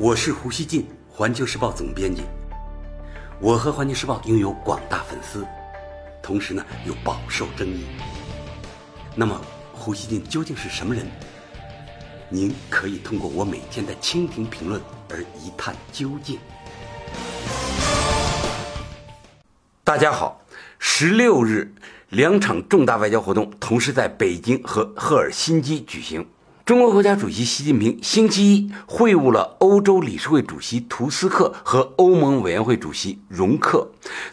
我是胡锡进，环球时报总编辑。我和环球时报拥有广大粉丝，同时呢又饱受争议。那么，胡锡进究竟是什么人？您可以通过我每天的蜻蜓评论而一探究竟。大家好，十六日，两场重大外交活动同时在北京和赫尔辛基举行。中国国家主席习近平星期一会晤了欧洲理事会主席图斯克和欧盟委员会主席容克。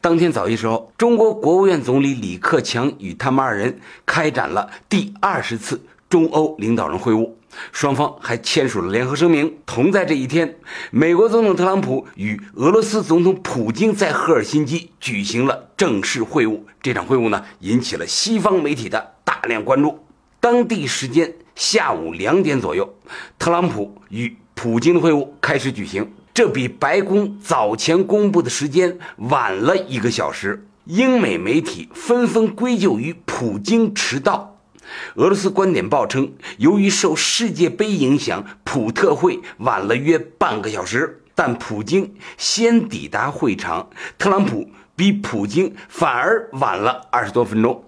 当天早些时候，中国国务院总理李克强与他们二人开展了第二十次中欧领导人会晤，双方还签署了联合声明。同在这一天，美国总统特朗普与俄罗斯总统普京在赫尔辛基举行了正式会晤。这场会晤呢，引起了西方媒体的大量关注。当地时间。下午两点左右，特朗普与普京的会晤开始举行，这比白宫早前公布的时间晚了一个小时。英美媒体纷纷归咎于普京迟到。俄罗斯观点报称，由于受世界杯影响，普特会晚了约半个小时，但普京先抵达会场，特朗普比普京反而晚了二十多分钟。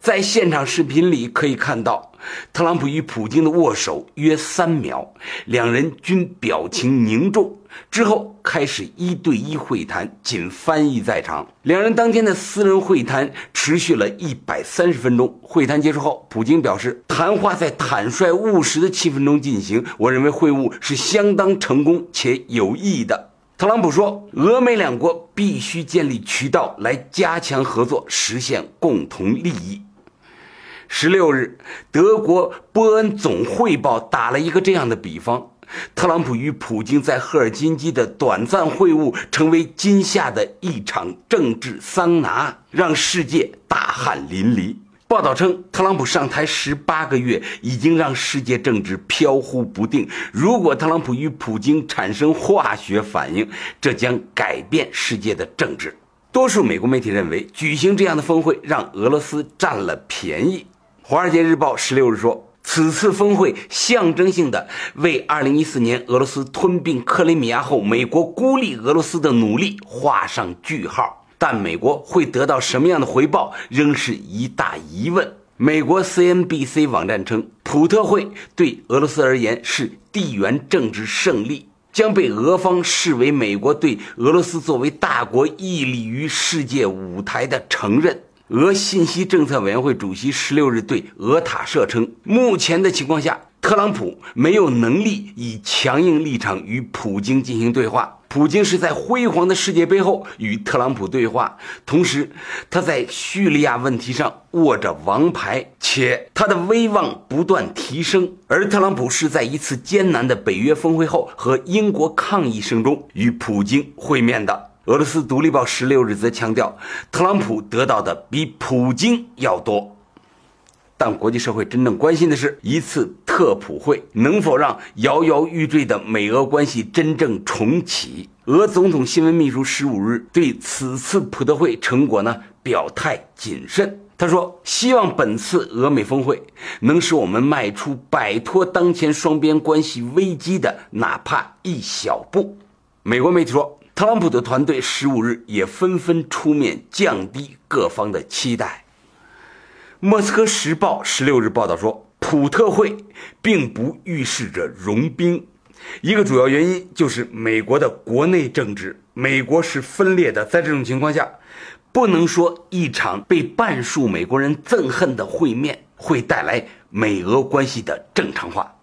在现场视频里可以看到，特朗普与普京的握手约三秒，两人均表情凝重。之后开始一对一会谈，仅翻译在场。两人当天的私人会谈持续了一百三十分钟。会谈结束后，普京表示，谈话在坦率务实的气氛中进行。我认为会晤是相当成功且有意义的。特朗普说，俄美两国必须建立渠道来加强合作，实现共同利益。十六日，德国波恩总汇报打了一个这样的比方：特朗普与普京在赫尔辛基的短暂会晤，成为今夏的一场政治桑拿，让世界大汗淋漓。报道称，特朗普上台十八个月，已经让世界政治飘忽不定。如果特朗普与普京产生化学反应，这将改变世界的政治。多数美国媒体认为，举行这样的峰会让俄罗斯占了便宜。《华尔街日报》十六日说，此次峰会象征性的为二零一四年俄罗斯吞并克里米亚后美国孤立俄罗斯的努力画上句号。但美国会得到什么样的回报，仍是一大疑问。美国 CNBC 网站称，普特会对俄罗斯而言是地缘政治胜利，将被俄方视为美国对俄罗斯作为大国屹立于世界舞台的承认。俄信息政策委员会主席十六日对俄塔社称，目前的情况下，特朗普没有能力以强硬立场与普京进行对话。普京是在辉煌的世界杯后与特朗普对话，同时他在叙利亚问题上握着王牌，且他的威望不断提升。而特朗普是在一次艰难的北约峰会后和英国抗议声中与普京会面的。俄罗斯独立报十六日则强调，特朗普得到的比普京要多。但国际社会真正关心的是，一次特普会能否让摇摇欲坠的美俄关系真正重启？俄总统新闻秘书十五日对此次普特会成果呢表态谨慎。他说：“希望本次俄美峰会能使我们迈出摆脱当前双边关系危机的哪怕一小步。”美国媒体说。特朗普的团队十五日也纷纷出面降低各方的期待。莫斯科时报十六日报道说，普特会并不预示着融冰，一个主要原因就是美国的国内政治，美国是分裂的。在这种情况下，不能说一场被半数美国人憎恨的会面会带来美俄关系的正常化。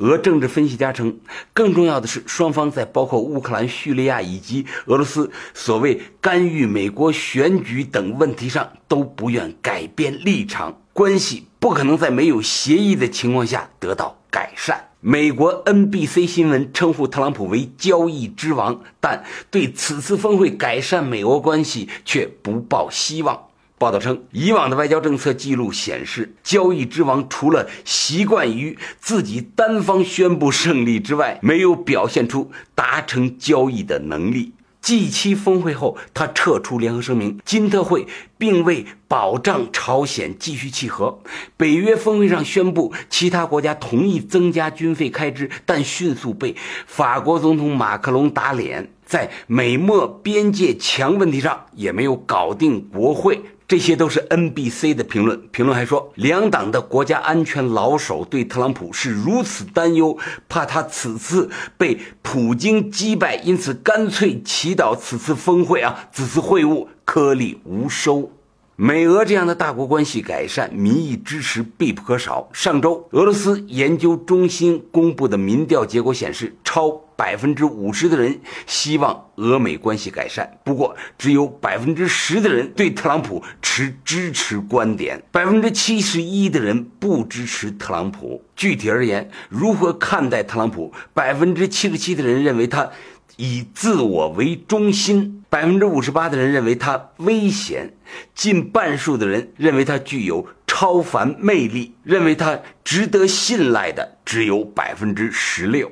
俄政治分析家称，更重要的是，双方在包括乌克兰、叙利亚以及俄罗斯所谓干预美国选举等问题上都不愿改变立场，关系不可能在没有协议的情况下得到改善。美国 NBC 新闻称呼特朗普为“交易之王”，但对此次峰会改善美俄关系却不抱希望。报道称，以往的外交政策记录显示，交易之王除了习惯于自己单方宣布胜利之外，没有表现出达成交易的能力。G7 峰会后，他撤出联合声明，金特会并未保障朝鲜继续契合。北约峰会上宣布，其他国家同意增加军费开支，但迅速被法国总统马克龙打脸。在美墨边界墙问题上，也没有搞定国会。这些都是 NBC 的评论。评论还说，两党的国家安全老手对特朗普是如此担忧，怕他此次被普京击败，因此干脆祈祷此次峰会啊，此次会晤颗粒无收。美俄这样的大国关系改善，民意支持必不可少。上周，俄罗斯研究中心公布的民调结果显示，超百分之五十的人希望俄美关系改善，不过只有百分之十的人对特朗普持支持观点，百分之七十一的人不支持特朗普。具体而言，如何看待特朗普？百分之七十七的人认为他。以自我为中心，百分之五十八的人认为他危险，近半数的人认为他具有超凡魅力，认为他值得信赖的只有百分之十六。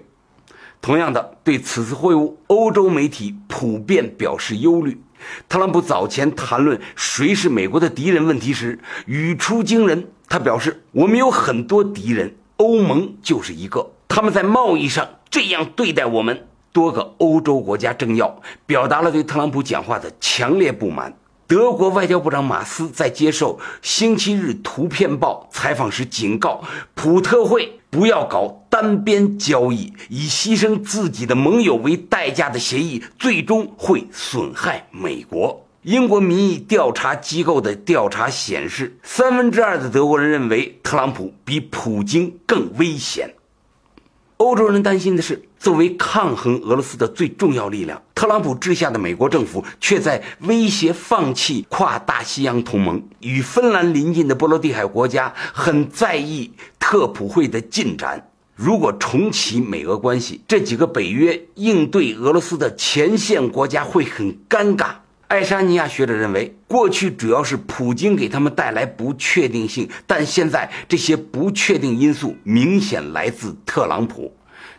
同样的，对此次会晤，欧洲媒体普遍表示忧虑。特朗普早前谈论谁是美国的敌人问题时，语出惊人。他表示：“我们有很多敌人，欧盟就是一个。他们在贸易上这样对待我们。”多个欧洲国家政要表达了对特朗普讲话的强烈不满。德国外交部长马斯在接受《星期日图片报》采访时警告，普特会不要搞单边交易，以牺牲自己的盟友为代价的协议，最终会损害美国。英国民意调查机构的调查显示，三分之二的德国人认为特朗普比普京更危险。欧洲人担心的是，作为抗衡俄罗斯的最重要力量，特朗普治下的美国政府却在威胁放弃跨大西洋同盟。与芬兰邻近的波罗的海国家很在意特普会的进展。如果重启美俄关系，这几个北约应对俄罗斯的前线国家会很尴尬。爱沙尼亚学者认为，过去主要是普京给他们带来不确定性，但现在这些不确定因素明显来自特朗普。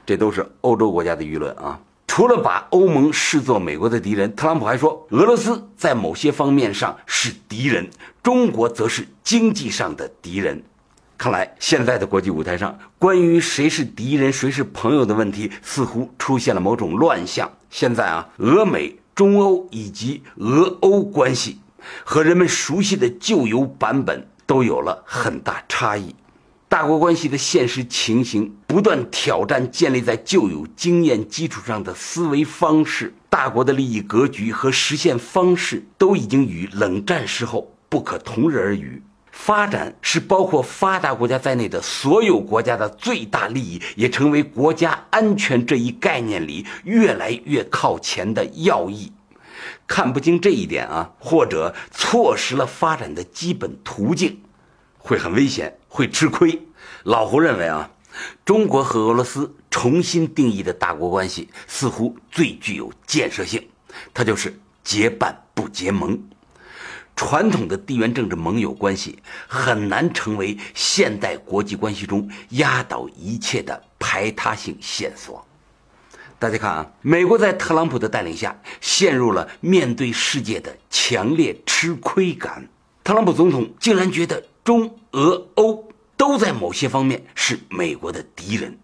这都是欧洲国家的舆论啊！除了把欧盟视作美国的敌人，特朗普还说，俄罗斯在某些方面上是敌人，中国则是经济上的敌人。看来，现在的国际舞台上，关于谁是敌人、谁是朋友的问题，似乎出现了某种乱象。现在啊，俄美。中欧以及俄欧关系和人们熟悉的旧有版本都有了很大差异。大国关系的现实情形不断挑战建立在旧有经验基础上的思维方式，大国的利益格局和实现方式都已经与冷战时候不可同日而语。发展是包括发达国家在内的所有国家的最大利益，也成为国家安全这一概念里越来越靠前的要义。看不清这一点啊，或者错失了发展的基本途径，会很危险，会吃亏。老胡认为啊，中国和俄罗斯重新定义的大国关系似乎最具有建设性，它就是结伴不结盟。传统的地缘政治盟友关系很难成为现代国际关系中压倒一切的排他性线索。大家看啊，美国在特朗普的带领下陷入了面对世界的强烈吃亏感。特朗普总统竟然觉得中俄欧都在某些方面是美国的敌人，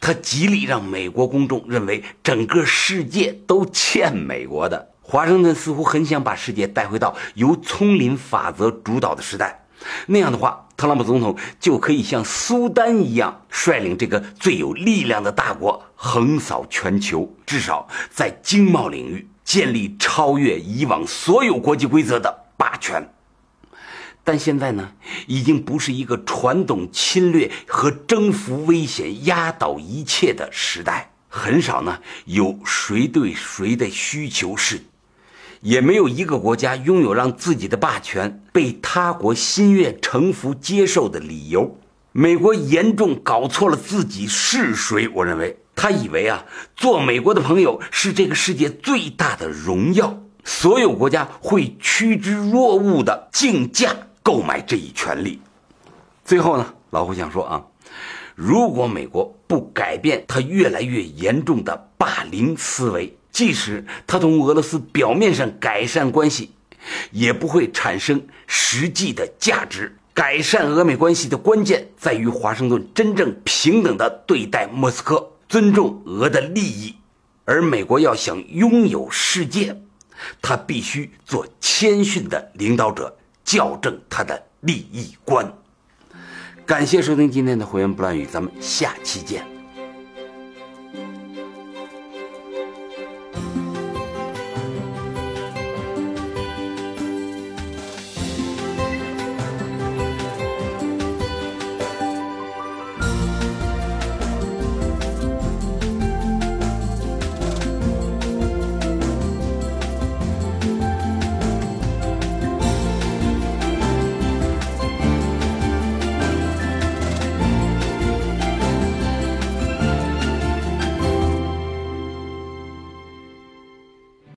他极力让美国公众认为整个世界都欠美国的。华盛顿似乎很想把世界带回到由丛林法则主导的时代，那样的话，特朗普总统就可以像苏丹一样，率领这个最有力量的大国横扫全球，至少在经贸领域建立超越以往所有国际规则的霸权。但现在呢，已经不是一个传统侵略和征服危险压倒一切的时代，很少呢有谁对谁的需求是。也没有一个国家拥有让自己的霸权被他国心悦诚服接受的理由。美国严重搞错了自己是谁。我认为他以为啊，做美国的朋友是这个世界最大的荣耀，所有国家会趋之若鹜的竞价购买这一权利。最后呢，老胡想说啊，如果美国不改变他越来越严重的霸凌思维，即使他同俄罗斯表面上改善关系，也不会产生实际的价值。改善俄美关系的关键在于华盛顿真正平等的对待莫斯科，尊重俄的利益。而美国要想拥有世界，他必须做谦逊的领导者，校正他的利益观。感谢收听今天的《胡言不乱语》，咱们下期见。